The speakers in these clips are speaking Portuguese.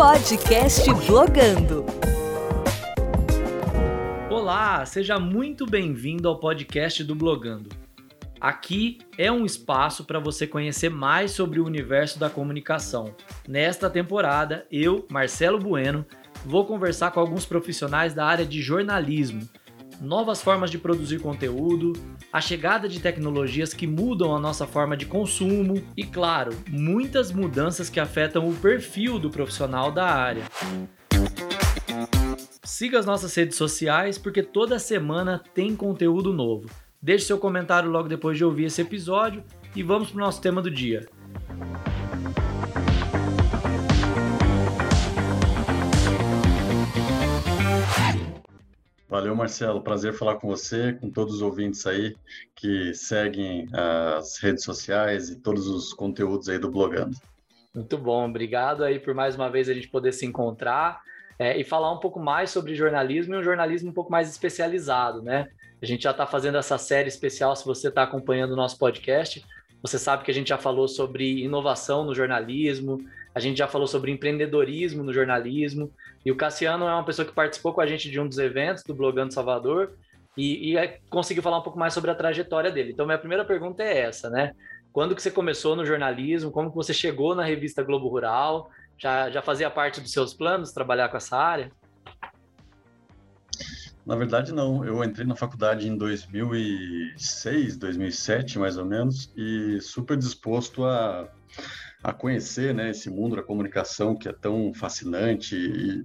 Podcast Blogando. Olá, seja muito bem-vindo ao podcast do Blogando. Aqui é um espaço para você conhecer mais sobre o universo da comunicação. Nesta temporada, eu, Marcelo Bueno, vou conversar com alguns profissionais da área de jornalismo, novas formas de produzir conteúdo, a chegada de tecnologias que mudam a nossa forma de consumo e, claro, muitas mudanças que afetam o perfil do profissional da área. Siga as nossas redes sociais porque toda semana tem conteúdo novo. Deixe seu comentário logo depois de ouvir esse episódio e vamos para o nosso tema do dia. Valeu, Marcelo. Prazer falar com você, com todos os ouvintes aí que seguem as redes sociais e todos os conteúdos aí do Blogando. Muito bom, obrigado aí por mais uma vez a gente poder se encontrar é, e falar um pouco mais sobre jornalismo e um jornalismo um pouco mais especializado, né? A gente já está fazendo essa série especial, se você está acompanhando o nosso podcast, você sabe que a gente já falou sobre inovação no jornalismo, a gente já falou sobre empreendedorismo no jornalismo, e o Cassiano é uma pessoa que participou com a gente de um dos eventos do Blogando Salvador e, e é, conseguiu falar um pouco mais sobre a trajetória dele. Então, minha primeira pergunta é essa, né? Quando que você começou no jornalismo? Como que você chegou na revista Globo Rural? Já, já fazia parte dos seus planos trabalhar com essa área? Na verdade, não. Eu entrei na faculdade em 2006, 2007, mais ou menos, e super disposto a a conhecer né, esse mundo da comunicação que é tão fascinante e,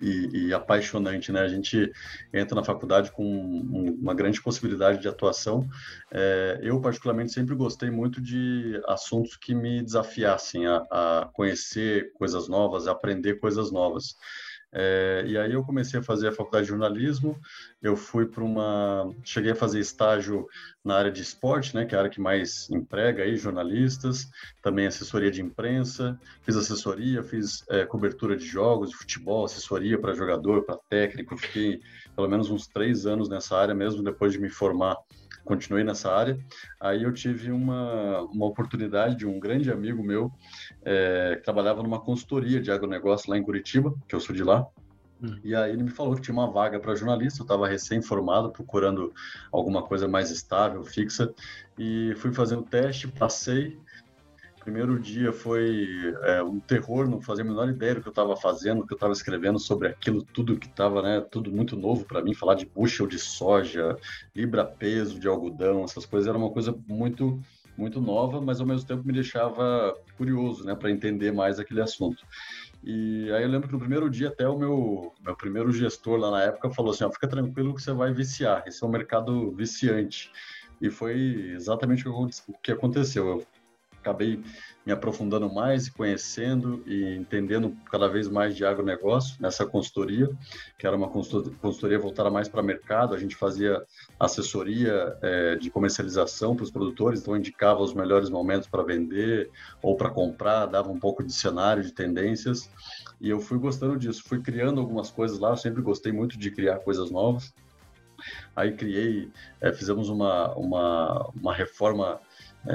e, e, apaixonante, né? A gente entra na faculdade com uma grande possibilidade de atuação. É, eu, particularmente, sempre gostei muito de assuntos que me desafiassem a, a conhecer coisas novas, a aprender coisas novas. É, e aí eu comecei a fazer a faculdade de jornalismo, eu fui para uma... Cheguei a fazer estágio na área de esporte, né, que é a área que mais emprega aí jornalistas, também assessoria de imprensa, fiz assessoria, fiz é, cobertura de jogos, de futebol, assessoria para jogador, para técnico, fiquei pelo menos uns três anos nessa área mesmo, depois de me formar continuei nessa área. Aí eu tive uma, uma oportunidade de um grande amigo meu é, que trabalhava numa consultoria de agronegócio lá em Curitiba, que eu sou de lá. Hum. E aí ele me falou que tinha uma vaga para jornalista, eu estava recém-formado, procurando alguma coisa mais estável, fixa, e fui fazer o teste, passei, primeiro dia foi é, um terror, não fazia a menor ideia do que eu estava fazendo, do que eu estava escrevendo sobre aquilo, tudo que estava, né, tudo muito novo para mim, falar de bushel de soja, libra peso de algodão, essas coisas era uma coisa muito muito nova, mas ao mesmo tempo me deixava curioso, né, para entender mais aquele assunto. E aí eu lembro que no primeiro dia até o meu, meu primeiro gestor lá na época falou assim, ó, fica tranquilo que você vai viciar, esse é um mercado viciante. E foi exatamente o que aconteceu. Eu acabei me aprofundando mais e conhecendo e entendendo cada vez mais de agronegócio nessa consultoria, que era uma consultoria voltada mais para mercado. A gente fazia assessoria é, de comercialização para os produtores, então indicava os melhores momentos para vender ou para comprar, dava um pouco de cenário, de tendências. E eu fui gostando disso, fui criando algumas coisas lá. Eu sempre gostei muito de criar coisas novas. Aí criei, é, fizemos uma, uma, uma reforma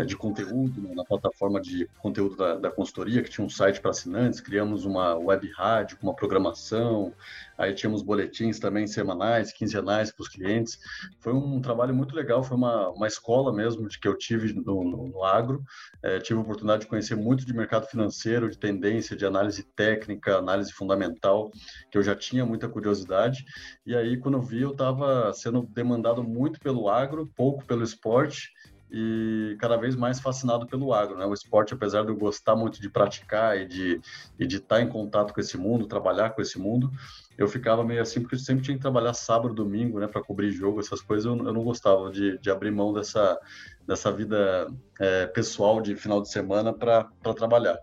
de conteúdo né, na plataforma de conteúdo da, da consultoria, que tinha um site para assinantes, criamos uma web rádio com uma programação, aí tínhamos boletins também semanais, quinzenais para os clientes. Foi um trabalho muito legal, foi uma, uma escola mesmo de que eu tive no, no, no agro, é, tive a oportunidade de conhecer muito de mercado financeiro, de tendência, de análise técnica, análise fundamental, que eu já tinha muita curiosidade, e aí quando eu vi eu estava sendo demandado muito pelo agro, pouco pelo esporte, e cada vez mais fascinado pelo agro, né? O esporte, apesar de eu gostar muito de praticar e de, e de estar em contato com esse mundo, trabalhar com esse mundo, eu ficava meio assim, porque eu sempre tinha que trabalhar sábado, domingo, né, para cobrir jogo, essas coisas, eu, eu não gostava de, de, abrir mão dessa, dessa vida é, pessoal de final de semana para trabalhar.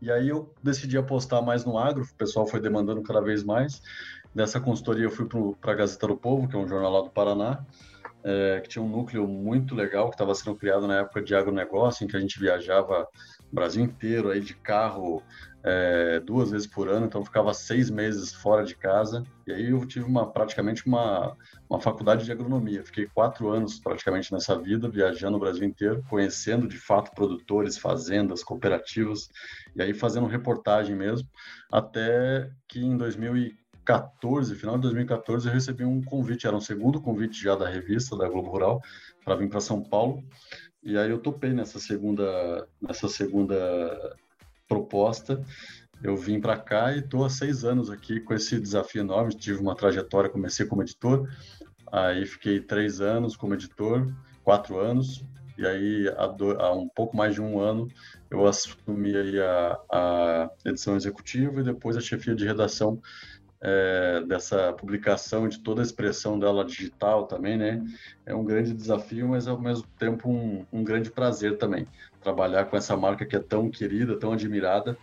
E aí eu decidi apostar mais no agro, o pessoal foi demandando cada vez mais. Dessa consultoria eu fui para a Gazeta do Povo, que é um jornal lá do Paraná, é, que tinha um núcleo muito legal que estava sendo criado na época de agronegócio, em que a gente viajava o Brasil inteiro aí de carro é, duas vezes por ano, então ficava seis meses fora de casa. E aí eu tive uma praticamente uma, uma faculdade de agronomia. Fiquei quatro anos praticamente nessa vida, viajando o Brasil inteiro, conhecendo de fato produtores, fazendas, cooperativas, e aí fazendo reportagem mesmo, até que em 2014, final de 2014, eu recebi um convite, era um segundo convite já da revista, da Globo Rural, para vir para São Paulo. E aí eu topei nessa segunda, nessa segunda proposta. Eu vim para cá e estou há seis anos aqui com esse desafio enorme. Tive uma trajetória, comecei como editor, aí fiquei três anos como editor, quatro anos, e aí há, do, há um pouco mais de um ano eu assumi a, a edição executiva e depois a chefia de redação é, dessa publicação, de toda a expressão dela digital também, né? É um grande desafio, mas ao mesmo tempo um, um grande prazer também trabalhar com essa marca que é tão querida, tão admirada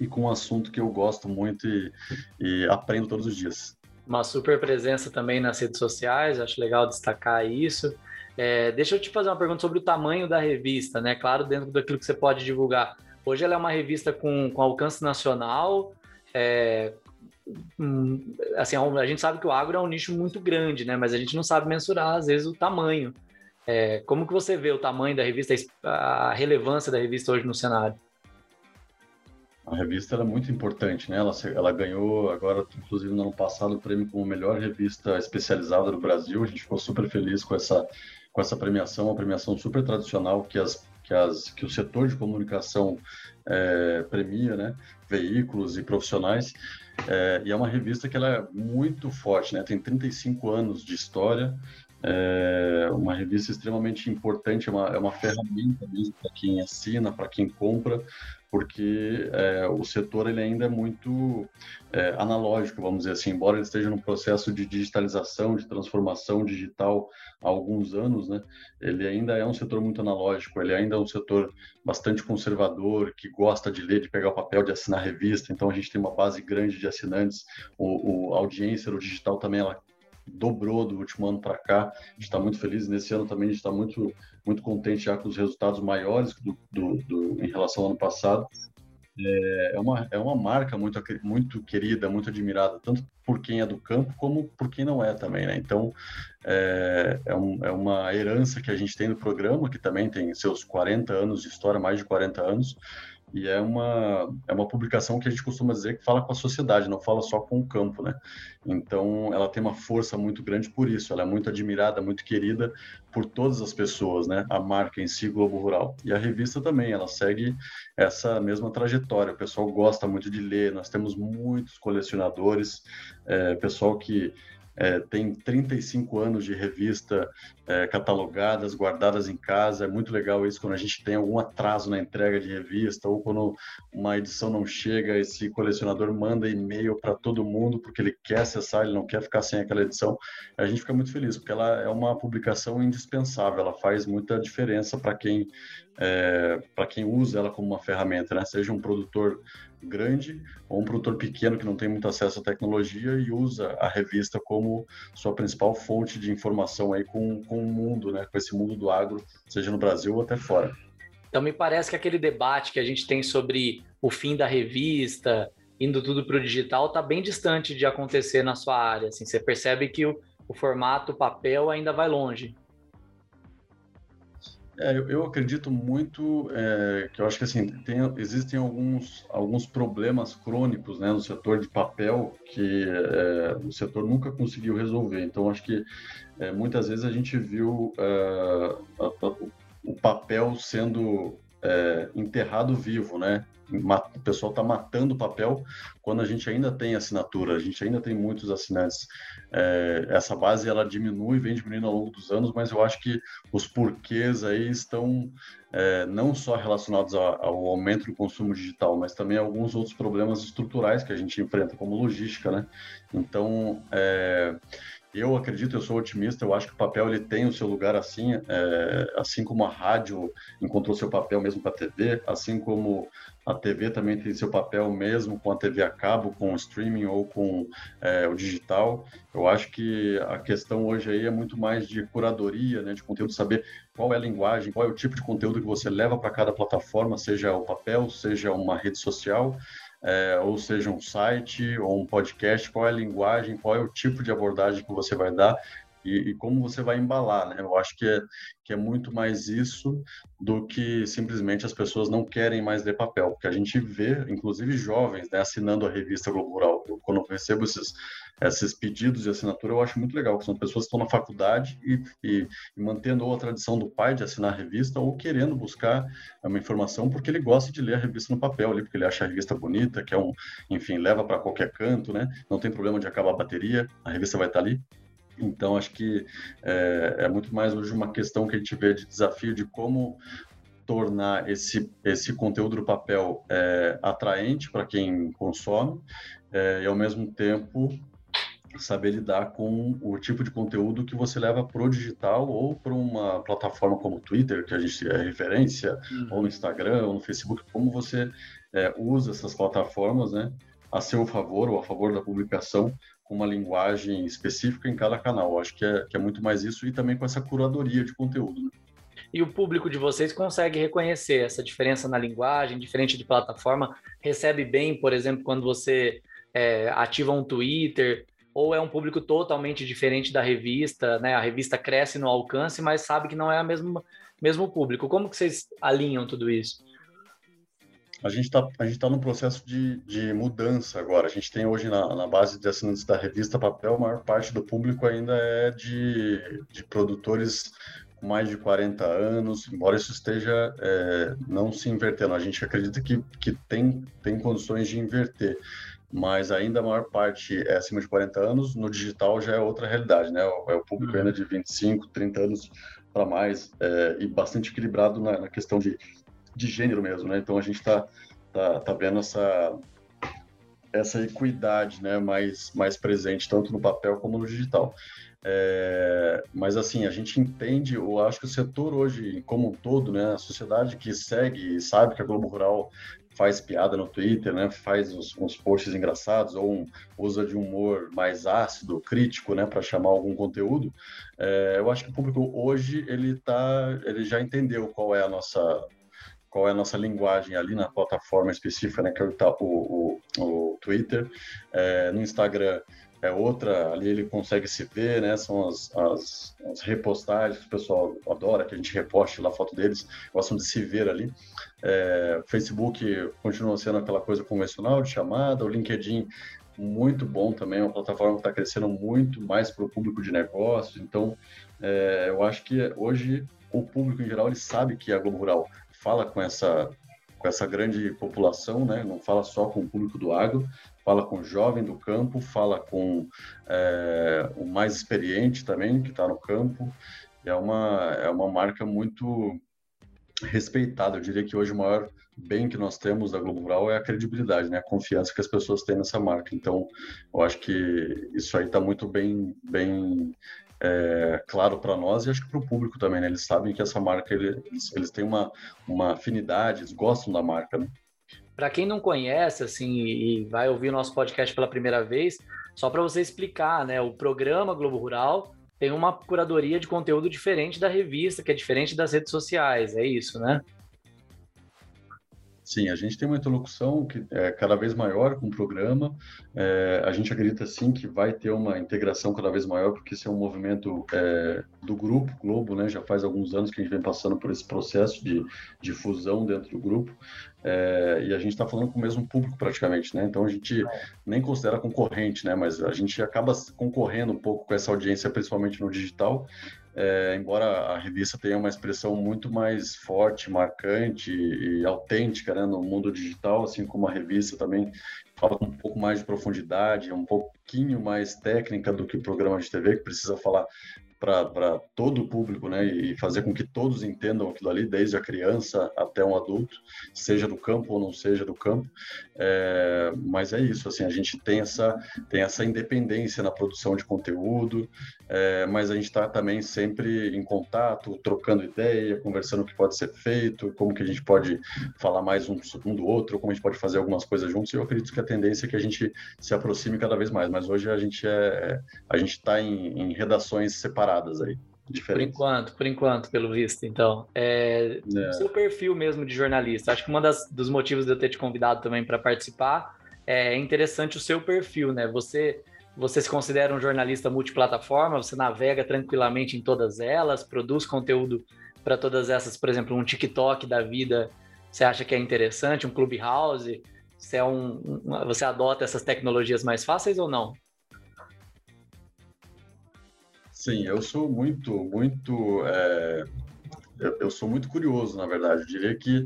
e com um assunto que eu gosto muito e, e aprendo todos os dias. Uma super presença também nas redes sociais, acho legal destacar isso. É, deixa eu te fazer uma pergunta sobre o tamanho da revista, né? Claro, dentro daquilo que você pode divulgar. Hoje ela é uma revista com, com alcance nacional, é, assim, a gente sabe que o agro é um nicho muito grande, né? Mas a gente não sabe mensurar, às vezes, o tamanho. É, como que você vê o tamanho da revista, a relevância da revista hoje no cenário? A revista é muito importante, né? Ela, ela ganhou agora, inclusive no ano passado, o prêmio como melhor revista especializada do Brasil. A gente ficou super feliz com essa com essa premiação, uma premiação super tradicional que as que, as, que o setor de comunicação é, premia, né? Veículos e profissionais. É, e é uma revista que ela é muito forte, né? Tem 35 anos de história, é uma revista extremamente importante, é uma, é uma ferramenta mesmo para quem assina, para quem compra, porque é, o setor ele ainda é muito é, analógico, vamos dizer assim, embora ele esteja num processo de digitalização, de transformação digital há alguns anos, né, ele ainda é um setor muito analógico, ele ainda é um setor bastante conservador, que gosta de ler, de pegar o papel, de assinar revista, então a gente tem uma base grande de assinantes, o, o a audiência no digital também ela dobrou do último ano para cá. A gente está muito feliz. Nesse ano também a gente está muito, muito contente já com os resultados maiores do, do, do, em relação ao ano passado. É, é uma, é uma marca muito, muito querida, muito admirada, tanto por quem é do campo como por quem não é também, né? Então, é, é, um, é uma herança que a gente tem no programa, que também tem seus 40 anos de história, mais de 40 anos, e é uma, é uma publicação que a gente costuma dizer que fala com a sociedade, não fala só com o campo, né? Então, ela tem uma força muito grande por isso, ela é muito admirada, muito querida por todas as pessoas, né? A marca em si, Globo Rural. E a revista também, ela segue essa mesma trajetória, o pessoal gosta muito de ler, nós temos muitos colecionadores, é, pessoal que é, tem 35 anos de revista é, catalogadas, guardadas em casa. É muito legal isso quando a gente tem algum atraso na entrega de revista ou quando uma edição não chega, esse colecionador manda e-mail para todo mundo porque ele quer acessar, ele não quer ficar sem aquela edição. A gente fica muito feliz porque ela é uma publicação indispensável, ela faz muita diferença para quem é, para quem usa ela como uma ferramenta, né? Seja um produtor grande ou um produtor pequeno que não tem muito acesso à tecnologia e usa a revista como sua principal fonte de informação aí com, com o mundo, né? Com esse mundo do agro, seja no Brasil ou até fora. Então me parece que aquele debate que a gente tem sobre o fim da revista, indo tudo para o digital, está bem distante de acontecer na sua área. Assim, você percebe que o, o formato papel ainda vai longe. É, eu, acredito muito é, que eu acho que assim tem, existem alguns, alguns problemas crônicos né, no setor de papel que é, o setor nunca conseguiu resolver. Então acho que é, muitas vezes a gente viu é, a, a, o papel sendo é, enterrado vivo, né? O pessoal está matando o papel quando a gente ainda tem assinatura, a gente ainda tem muitos assinantes. É, essa base ela diminui, vem diminuindo ao longo dos anos, mas eu acho que os porquês aí estão é, não só relacionados ao, aumento do consumo digital, mas também alguns outros problemas estruturais que a gente enfrenta, como logística, né? Então, é, eu acredito, eu sou otimista, eu acho que o papel ele tem o seu lugar assim, é, assim como a rádio encontrou seu papel mesmo para a TV, assim como a TV também tem seu papel mesmo com a TV a cabo, com o streaming ou com é, o digital. Eu acho que a questão hoje aí é muito mais de curadoria, né, de conteúdo, saber qual é a linguagem, qual é o tipo de conteúdo que você leva para cada plataforma, seja o papel, seja uma rede social, é, ou seja um site ou um podcast, qual é a linguagem, qual é o tipo de abordagem que você vai dar e, e, como você vai embalar, né? Eu acho que é, que é muito mais isso do que simplesmente as pessoas não querem mais ler papel, porque a gente vê, inclusive jovens, né, assinando a revista Globo Rural. Eu, quando eu recebo esses, esses pedidos de assinatura, eu acho muito legal, que são pessoas que estão na faculdade e, e, e mantendo ou a tradição do pai de assinar a revista ou querendo buscar uma informação porque ele gosta de ler a revista no papel ali, porque ele acha a revista bonita, que é um, enfim, leva para qualquer canto, né? Não tem problema de acabar a bateria, a revista vai estar ali. Então, acho que é, é, muito mais hoje uma questão que a gente vê de desafio de como tornar esse, esse conteúdo do papel é, atraente para quem consome é, e, ao mesmo tempo, saber lidar com o tipo de conteúdo que você leva para o digital ou para uma plataforma como o Twitter, que a gente é referência, uhum. ou no Instagram, ou no Facebook, como você é, usa essas plataformas né, a seu favor ou a favor da publicação com uma linguagem específica em cada canal. acho que é, que é muito mais isso e também com essa curadoria de conteúdo. Né? E o público de vocês consegue reconhecer essa diferença na linguagem, diferente de plataforma? Recebe bem, por exemplo, quando você é, ativa um Twitter, ou é um público totalmente diferente da revista, né? A revista cresce no alcance, mas sabe que não é o mesmo, mesmo público. Como que vocês alinham tudo isso? A gente está tá num processo de, de mudança agora. A gente tem hoje na, na base de assinantes da revista Papel, a maior parte do público ainda é de, de produtores com mais de 40 anos, embora isso esteja é, não se invertendo. A gente acredita que, que tem, tem condições de inverter mas ainda a maior parte é acima de 40 anos, no digital já é outra realidade, né? É o público ainda de 25, 30 anos para mais, é, e bastante equilibrado na, na, questão de de gênero mesmo, né? Então a gente está tá, tá vendo essa essa equidade, né, mais mais presente tanto no papel como no digital. É, mas assim a gente entende, eu acho que o setor hoje como um todo, né, a sociedade que segue sabe que a Globo Rural faz piada no Twitter, né, faz uns, uns posts engraçados ou um, usa de humor mais ácido, crítico, né, para chamar algum conteúdo. É, eu acho que o público hoje ele tá, ele já entendeu qual é a nossa qual é a nossa linguagem ali na plataforma específica, né, que é o, o, o Twitter. É, no Instagram é outra, ali ele consegue se ver, né, são as, as, as, repostagens o pessoal adora, que a gente reposte lá a foto deles, gostam de se ver ali. É, Facebook continua sendo aquela coisa convencional de chamada, o LinkedIn muito bom também, é uma plataforma que está crescendo muito mais para o público de negócios, então é, eu acho que hoje o público em geral ele sabe que a Globo Rural fala com essa com essa grande população, né? Não fala só com o público do agro, fala com o jovem do campo, fala com é, o mais experiente também que está no campo. É uma é uma marca muito respeitada. Eu diria que hoje o maior bem que nós temos da Globo Rural é a credibilidade, né? A confiança que as pessoas têm nessa marca. Então, eu acho que isso aí está muito bem bem é, claro para nós e acho que para o público também, né? Eles sabem que essa marca, eles, eles têm uma, uma afinidade, eles gostam da marca, né? Para quem não conhece, assim, e vai ouvir o nosso podcast pela primeira vez, só para você explicar, né? O programa Globo Rural tem uma curadoria de conteúdo diferente da revista, que é diferente das redes sociais, é isso, né? Sim, a gente tem uma interlocução que é cada vez maior com o programa. É, a gente acredita sim que vai ter uma integração cada vez maior, porque isso é um movimento é, do grupo Globo, né? Já faz alguns anos que a gente vem passando por esse processo de, de fusão dentro do grupo. É, e a gente está falando com o mesmo público praticamente, né? Então a gente nem considera concorrente, né? Mas a gente acaba concorrendo um pouco com essa audiência, principalmente no digital, é, embora a revista tenha uma expressão muito mais forte, marcante e autêntica né, no mundo digital, assim como a revista também fala com um pouco mais de profundidade, um pouquinho mais técnica do que o programa de TV, que precisa falar para todo o público, né? E fazer com que todos entendam aquilo ali, desde a criança até um adulto, seja do campo ou não seja do campo. É, mas é isso, assim, a gente tem essa, tem essa independência na produção de conteúdo, é, mas a gente está também sempre em contato, trocando ideia, conversando o que pode ser feito, como que a gente pode falar mais um, um do outro, como a gente pode fazer algumas coisas juntos. E eu acredito que a tendência é que a gente se aproxime cada vez mais. Mas hoje a gente é, a gente está em, em redações separadas aí. Diferentes. Por enquanto, por enquanto, pelo visto. Então, é, é. seu perfil mesmo de jornalista. Acho que um dos motivos de eu ter te convidado também para participar é interessante o seu perfil, né? Você você se considera um jornalista multiplataforma, você navega tranquilamente em todas elas, produz conteúdo para todas essas, por exemplo, um TikTok da vida, você acha que é interessante, um Clubhouse, você, é um, um, você adota essas tecnologias mais fáceis ou não? Sim, eu sou muito, muito. É, eu, sou muito curioso, na verdade. Eu diria que,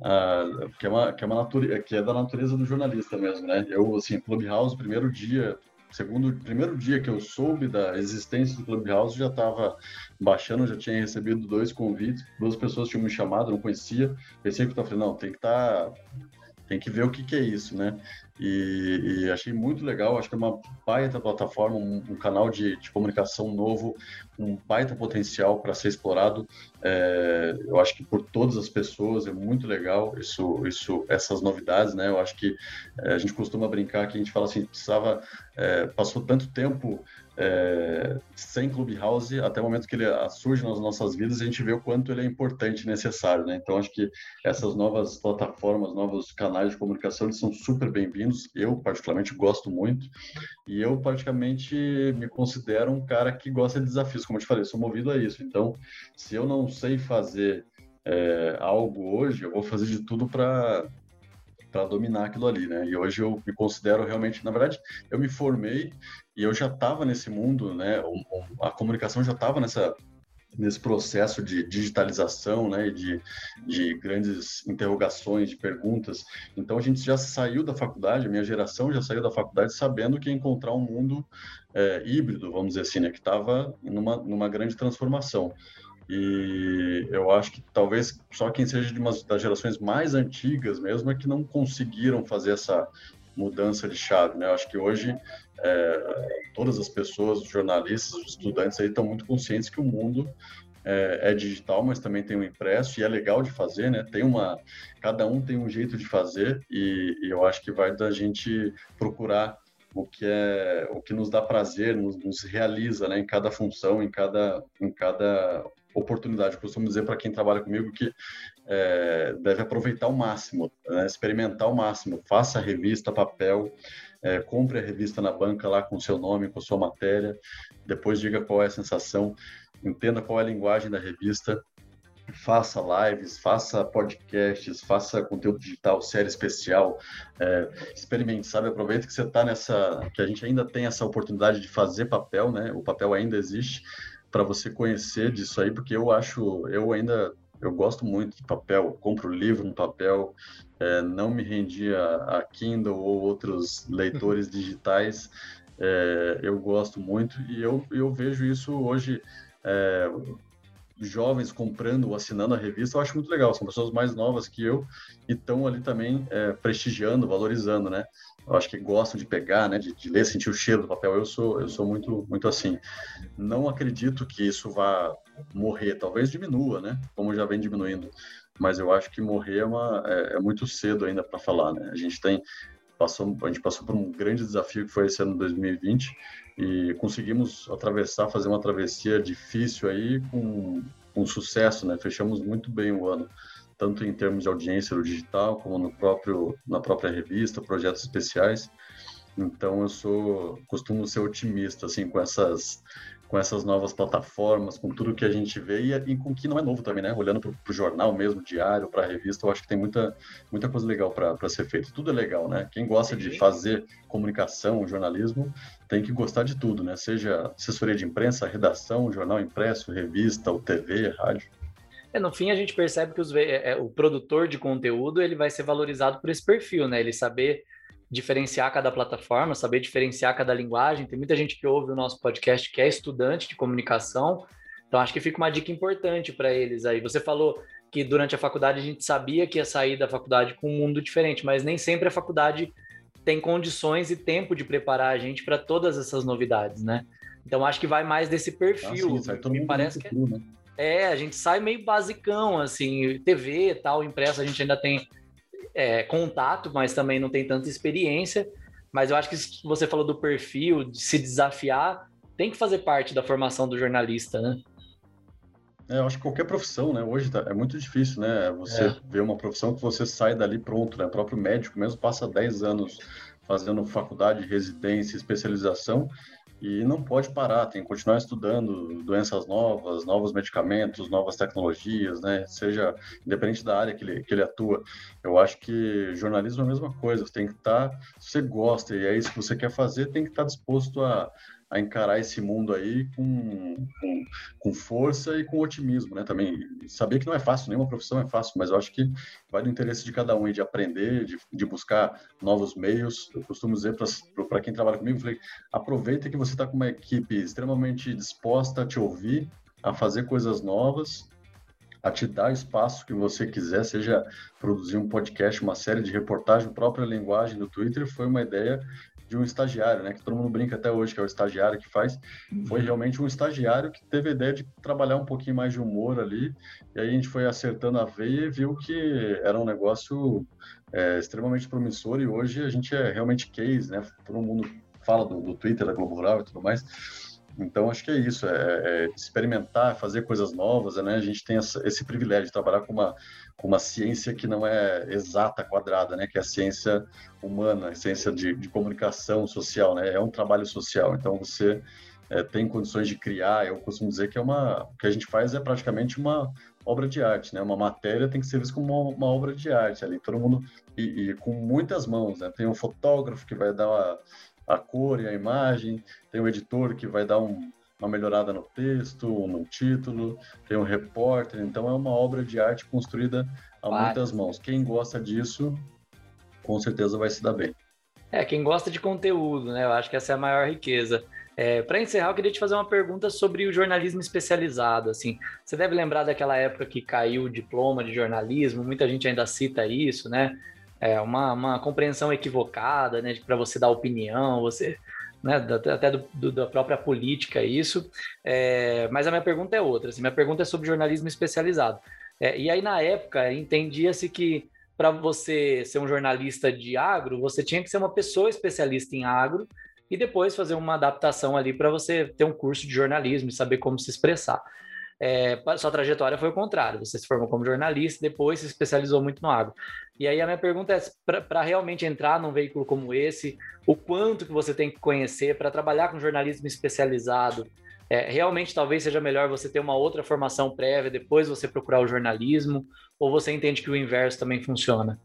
uh, que, é uma, que, é uma natureza, que é da natureza do jornalista mesmo, né? Eu, assim, Clubhouse, primeiro dia, segundo primeiro dia que eu soube da existência do Clubhouse, já estava baixando, já tinha recebido dois convites, duas pessoas tinham me chamado, não conhecia. Pensei que eu falei, não, tem que estar tá tem que ver o que, que é isso, né? E, e, achei muito legal, acho que é uma baita plataforma, um, um canal de, de, comunicação novo, um baita potencial para ser explorado. É, eu acho que por todas as pessoas é muito legal isso, isso, essas novidades, né? Eu acho que é, a gente costuma brincar que a gente fala assim, precisava, é, passou tanto tempo é, sem Clubhouse, até o momento que ele surge nas nossas vidas, a gente vê o quanto ele é importante e necessário, né? Então, acho que essas novas plataformas, novos canais de comunicação, eles são super bem-vindos. Eu, particularmente, gosto muito. E eu, praticamente, me considero um cara que gosta de desafios. Como eu te falei, sou movido a isso. Então, se eu não sei fazer é, algo hoje, eu vou fazer de tudo para para dominar aquilo ali, né? E hoje eu me considero realmente, na verdade, eu me formei e eu já estava nesse mundo, né? A comunicação já estava nessa nesse processo de digitalização, né, de, de grandes interrogações, de perguntas. Então a gente já saiu da faculdade, a minha geração já saiu da faculdade sabendo que ia encontrar um mundo é, híbrido, vamos dizer assim, né, que estava numa, numa grande transformação. E eu acho que talvez só quem seja de uma das gerações mais antigas mesmo é que não conseguiram fazer essa mudança de chave, né? Acho que hoje é, todas as pessoas, jornalistas, estudantes aí estão muito conscientes que o mundo é, é, digital, mas também tem o impresso e é legal de fazer, né? Tem uma, cada um tem um jeito de fazer e, e eu acho que vai da gente procurar o que é o que nos dá prazer, nos, nos realiza, né? Em cada função, em cada em cada oportunidade. Costumo dizer para quem trabalha comigo que é, deve aproveitar o máximo, né? experimentar o máximo. Faça a revista, papel, é, compre a revista na banca lá com seu nome, com sua matéria, depois diga qual é a sensação, entenda qual é a linguagem da revista, faça lives, faça podcasts, faça conteúdo digital, série especial, é, experimente, sabe? Aproveita que você está nessa, que a gente ainda tem essa oportunidade de fazer papel, né? O papel ainda existe para você conhecer disso aí, porque eu acho, eu ainda eu gosto muito de papel, compro livro no papel, é, não me rendi a, a, Kindle ou outros leitores digitais, é, eu gosto muito e eu, eu vejo isso hoje, é, jovens comprando ou assinando a revista, eu acho muito legal, são pessoas mais novas que eu e estão ali também é, prestigiando, valorizando, né? eu acho que gostam de pegar, né, de, de, ler, sentir o cheiro do papel. Eu sou, eu sou muito, muito assim. Não acredito que isso vá morrer. Talvez diminua, né, como já vem diminuindo. Mas eu acho que morrer é, uma, é, é muito cedo ainda para falar, né. A gente tem passou, a gente passou por um grande desafio que foi esse ano 2020 e conseguimos atravessar, fazer uma travessia difícil aí com, com sucesso, né. Fechamos muito bem o ano tanto em termos de audiência no digital, como no próprio, na própria revista, projetos especiais. Então, eu sou, costumo ser otimista, assim, com essas, com essas novas plataformas, com tudo que a gente vê e, e com o que não é novo também, né? Olhando para o jornal mesmo, diário, para a revista, eu acho que tem muita, muita coisa legal para ser feito. Tudo é legal, né? Quem gosta de fazer comunicação, jornalismo, tem que gostar de tudo, né? Seja assessoria de imprensa, redação, jornal impresso, revista, ou TV, rádio. É, no fim, a gente percebe que os, é, é, o produtor de conteúdo ele vai ser valorizado por esse perfil, né? Ele saber diferenciar cada plataforma, saber diferenciar cada linguagem. Tem muita gente que ouve o nosso podcast que é estudante de comunicação, então acho que fica uma dica importante para eles aí. Você falou que durante a faculdade a gente sabia que ia sair da faculdade com um mundo diferente, mas nem sempre a faculdade tem condições e tempo de preparar a gente para todas essas novidades, né? Então acho que vai mais desse perfil. Ah, sim, Me parece que né? é, a gente sai meio basicão assim, TV, tal, impresso a gente ainda tem é, contato, mas também não tem tanta experiência. Mas eu acho que você falou do perfil, de se desafiar, tem que fazer parte da formação do jornalista, né? É, eu acho que qualquer profissão, né? Hoje tá, é muito difícil, né? Você é. ver uma profissão que você sai dali pronto, né? O próprio médico mesmo passa 10 anos fazendo faculdade, residência, especialização e não pode parar, tem que continuar estudando doenças novas, novos medicamentos, novas tecnologias, né? Seja independente da área que ele, que ele atua. Eu acho que jornalismo é a mesma coisa, tem que estar, tá, se você gosta e é isso que você quer fazer, tem que estar tá disposto a, a encarar esse mundo aí com, com, com, força e com otimismo, né? Também saber que não é fácil, nenhuma profissão é fácil, mas eu acho que vai do interesse de cada um e de aprender, de, de buscar novos meios. Eu costumo dizer para quem trabalha comigo, falei, aproveita que você está com uma equipe extremamente disposta a te ouvir, a fazer coisas novas, a te dar espaço que você quiser, seja produzir um podcast, uma série de reportagem, própria linguagem do Twitter, foi uma ideia de um estagiário, né? Que todo mundo brinca até hoje, que é o estagiário que faz. Foi uhum. realmente um estagiário que teve a ideia de trabalhar um pouquinho mais de humor ali. E aí a gente foi acertando a veia e viu que era um negócio é, extremamente promissor. E hoje a gente é realmente case, né? Todo mundo fala do, do Twitter, da Globo Rural e tudo mais. Então, acho que é isso, é, é experimentar, fazer coisas novas, né? A gente tem essa, esse privilégio de trabalhar com uma, com uma ciência que não é exata, quadrada, né? Que é a ciência humana, a ciência de, de comunicação social, né? É um trabalho social. Então, você é, tem condições de criar. Eu costumo dizer que é uma, o que a gente faz é praticamente uma obra de arte, né? Uma matéria tem que ser vista como uma, uma obra de arte ali. Todo mundo e, e, com muitas mãos, né? Tem um fotógrafo que vai dar uma a cor e a imagem, tem o editor que vai dar um, uma melhorada no texto, no título, tem um repórter, então é uma obra de arte construída a muitas mãos. Quem gosta disso, com certeza vai se dar bem. É, quem gosta de conteúdo, né? Eu acho que essa é a maior riqueza. É, Para encerrar, eu queria te fazer uma pergunta sobre o jornalismo especializado. Assim, você deve lembrar daquela época que caiu o diploma de jornalismo. Muita gente ainda cita isso, né? É, uma, uma compreensão equivocada, né, para você dar opinião, você, né, até do, do, da própria política isso. É, mas a minha pergunta é outra. Assim, minha pergunta é sobre jornalismo especializado. É, e aí na época entendia-se que para você ser um jornalista de agro, você tinha que ser uma pessoa especialista em agro e depois fazer uma adaptação ali para você ter um curso de jornalismo e saber como se expressar. É, sua trajetória foi o contrário. Você se formou como jornalista, depois se especializou muito no agro. E aí a minha pergunta é, para realmente entrar num veículo como esse, o quanto que você tem que conhecer para trabalhar com jornalismo especializado? É, realmente talvez seja melhor você ter uma outra formação prévia, depois você procurar o jornalismo, ou você entende que o inverso também funciona?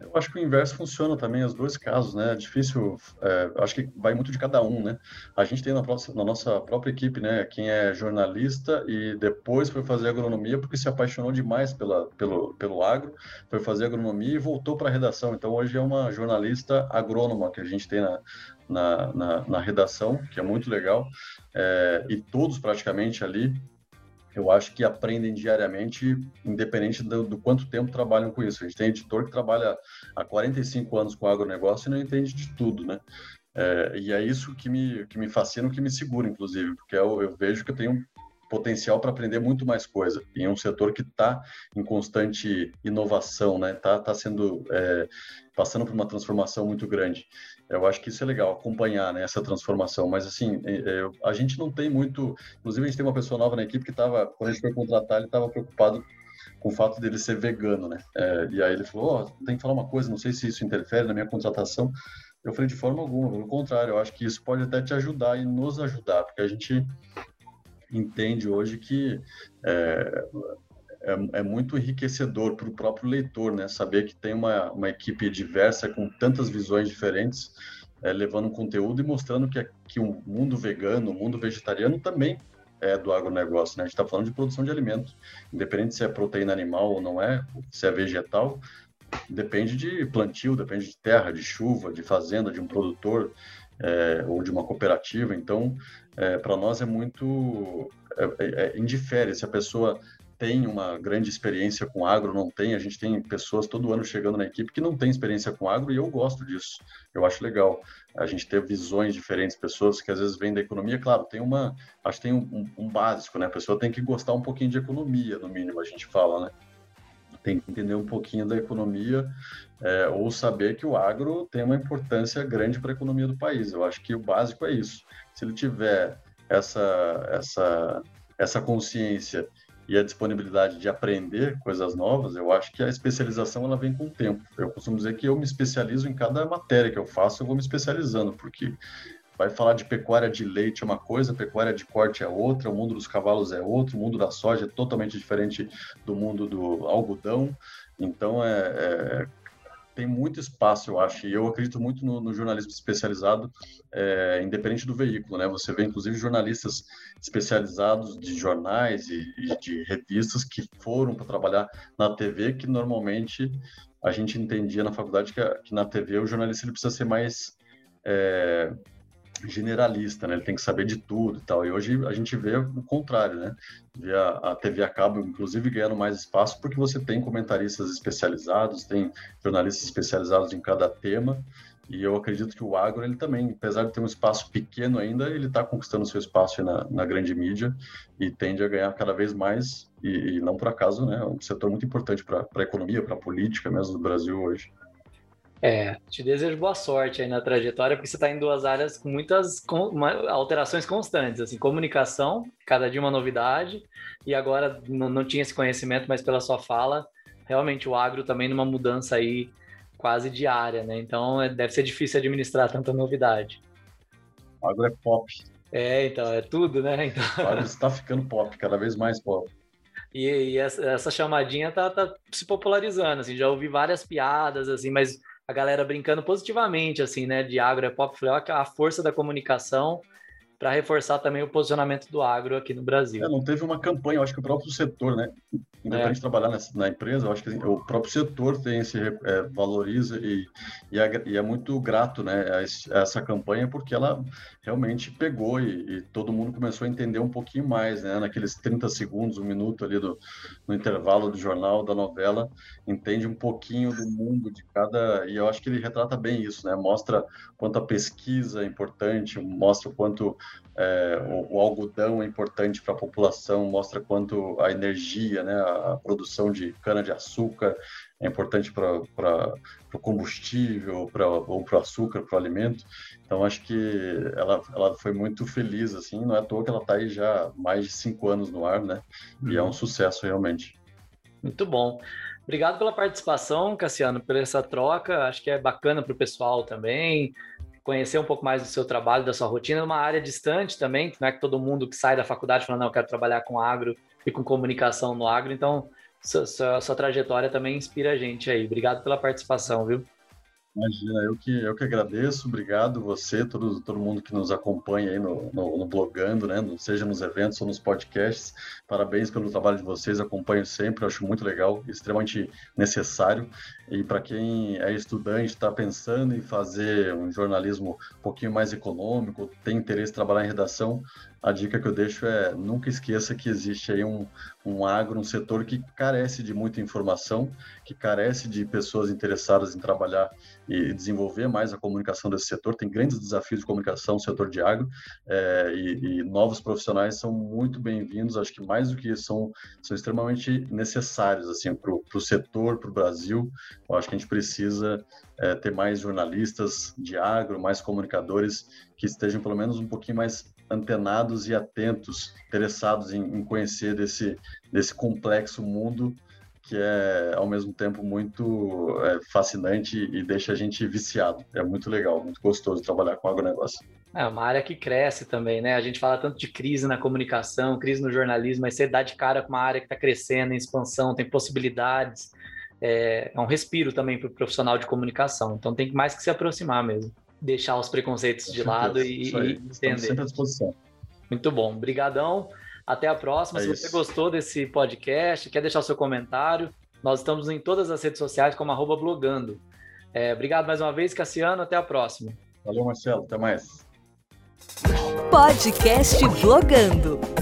Eu acho que o inverso funciona também, os dois casos, né? É difícil, é, acho que vai muito de cada um, né? A gente tem na, próxima, na, nossa própria equipe, né, quem é jornalista e depois foi fazer agronomia porque se apaixonou demais pela, pelo, pelo agro, foi fazer agronomia e voltou para a redação. Então hoje é uma jornalista agrônoma que a gente tem na, na, na, na redação, que é muito legal, é, e todos praticamente ali eu acho que aprendem diariamente, independente do, do, quanto tempo trabalham com isso. A gente tem editor que trabalha há 45 anos com agronegócio e não entende de tudo, né? É, e é isso que me, que me fascina, que me segura, inclusive, porque eu, eu vejo que eu tenho potencial para aprender muito mais coisa em um setor que está em constante inovação, né? Tá, tá sendo é, passando por uma transformação muito grande. Eu acho que isso é legal, acompanhar né, essa transformação. Mas, assim, é, é, a gente não tem muito. Inclusive, a gente tem uma pessoa nova na equipe que estava, quando a gente foi contratar, ele estava preocupado com o fato dele ser vegano, né? É, e aí ele falou: oh, tem que falar uma coisa, não sei se isso interfere na minha contratação. Eu falei: de forma alguma, pelo contrário, eu acho que isso pode até te ajudar e nos ajudar, porque a gente entende hoje que. É, é, é, muito enriquecedor para o próprio leitor, né? Saber que tem uma, uma equipe diversa com tantas visões diferentes, é, levando conteúdo e mostrando que, que o mundo vegano, o mundo vegetariano também é do agronegócio, né? A gente está falando de produção de alimentos, independente se é proteína animal ou não é, se é vegetal, depende de plantio, depende de terra, de chuva, de fazenda, de um produtor é, ou de uma cooperativa. Então, é, para nós é muito é, é, é, indifere se a pessoa tem uma grande experiência com agro, não tem. A gente tem pessoas todo ano chegando na equipe que não tem experiência com agro e eu gosto disso. Eu acho legal a gente ter visões diferentes, pessoas que às vezes vêm da economia. Claro, tem uma, acho que tem um, um, básico, né? A pessoa tem que gostar um pouquinho de economia, no mínimo, a gente fala, né? Tem que entender um pouquinho da economia é, ou saber que o agro tem uma importância grande para a economia do país. Eu acho que o básico é isso. Se ele tiver essa, essa, essa consciência e a disponibilidade de aprender coisas novas, eu acho que a especialização ela vem com o tempo. Eu costumo dizer que eu me especializo em cada matéria que eu faço, eu vou me especializando, porque vai falar de pecuária de leite é uma coisa, pecuária de corte é outra, o mundo dos cavalos é outro, o mundo da soja é totalmente diferente do mundo do algodão. Então, é, é tem muito espaço, eu acho, e eu acredito muito no, no jornalismo especializado, é, independente do veículo, né? Você vê, inclusive, jornalistas especializados de jornais e, e de revistas que foram para trabalhar na TV, que normalmente a gente entendia na faculdade que, que na TV o jornalista ele precisa ser mais é, generalista, né? Ele tem que saber de tudo e tal. E hoje a gente vê o contrário, né? Vê a, a TV a cabo, inclusive, ganhando mais espaço porque você tem comentaristas especializados, tem jornalistas especializados em cada tema. E eu acredito que o agro, ele também, apesar de ter um espaço pequeno ainda, ele está conquistando seu espaço na, na, grande mídia e tende a ganhar cada vez mais. E, e não por acaso, né? É um setor muito importante para a economia, para a política mesmo do Brasil hoje. É, te desejo boa sorte aí na trajetória, porque você está em duas áreas com muitas alterações constantes, assim, comunicação, cada dia uma novidade, e agora não, não tinha esse conhecimento, mas pela sua fala, realmente o agro também numa mudança aí quase diária, né? Então é, deve ser difícil administrar tanta novidade. O agro é pop. É, então, é tudo, né? Então... O agro está ficando pop, cada vez mais pop. E, e essa, essa, chamadinha tá, tá se popularizando, assim, já ouvi várias piadas, assim, mas a galera brincando positivamente, assim, né? De agro é pop, falei, a força da comunicação para reforçar também o posicionamento do agro aqui no Brasil. É, não teve uma campanha, eu acho que o próprio setor, né? Independente é. de trabalhar nessa, na empresa, eu acho que o próprio setor tem esse, é, valoriza e, e, é, e, é, muito grato né, a, essa campanha, porque ela realmente pegou e, e, todo mundo começou a entender um pouquinho mais, né? Naqueles 30 segundos, um minuto ali do, no intervalo do jornal, da novela, entende um pouquinho do mundo de cada. E eu acho que ele retrata bem isso, né? Mostra quanto a pesquisa é importante, mostra o quanto é, o, o, algodão é importante para a população, mostra quanto a energia, né, a, a produção de cana-de-açúcar é importante para o combustível pra, ou para o açúcar, para o alimento. Então, acho que ela, ela foi muito feliz, assim, não é à toa que ela está aí já há mais de cinco anos no ar, né? E é um uhum. sucesso, realmente. Muito bom. Obrigado pela participação, Cassiano, por essa troca. Acho que é bacana para o pessoal também conhecer um pouco mais do seu trabalho, da sua rotina, numa área distante também, não é que todo mundo que sai da faculdade fala, não, eu quero trabalhar com agro e com comunicação no agro, então sua, sua, sua trajetória também inspira a gente aí. Obrigado pela participação, viu? Imagina, eu que, eu que agradeço, obrigado você, todo, todo mundo que nos acompanha aí no, no, no, blogando, né? seja nos eventos ou nos podcasts. Parabéns pelo trabalho de vocês, acompanho sempre, acho muito legal, extremamente necessário. E para quem é estudante, está pensando em fazer um jornalismo um pouquinho mais econômico, tem interesse em trabalhar em redação, a dica que eu deixo é nunca esqueça que existe aí um, um agro, um setor que carece de muita informação, que carece de pessoas interessadas em trabalhar e desenvolver mais a comunicação desse setor. Tem grandes desafios de comunicação no setor de agro é, e, e, novos profissionais são muito bem-vindos. Acho que mais do que isso são, são extremamente necessários assim para o setor, para o Brasil. Eu acho que a gente precisa é, ter mais jornalistas de agro, mais comunicadores que estejam pelo menos um pouquinho mais antenados e atentos, interessados em, em conhecer desse, desse complexo mundo que é ao mesmo tempo muito é, fascinante e deixa a gente viciado. É muito legal, muito gostoso trabalhar com agronegócio. É uma área que cresce também, né? A gente fala tanto de crise na comunicação, crise no jornalismo, mas você dá de cara com uma área que está crescendo, em expansão, tem possibilidades. É, é um respiro também para o profissional de comunicação. Então tem mais que se aproximar mesmo deixar os preconceitos de lado e, e entender. sempre à disposição. Muito bom. Obrigadão. Até a próxima. É Se isso. você gostou desse podcast, quer deixar o seu comentário, Nós estamos em todas as redes sociais como arroba blogando. É, obrigado mais uma vez, Cassiano. Até a próxima. Valeu, Marcelo. Até mais. Podcast Blogando.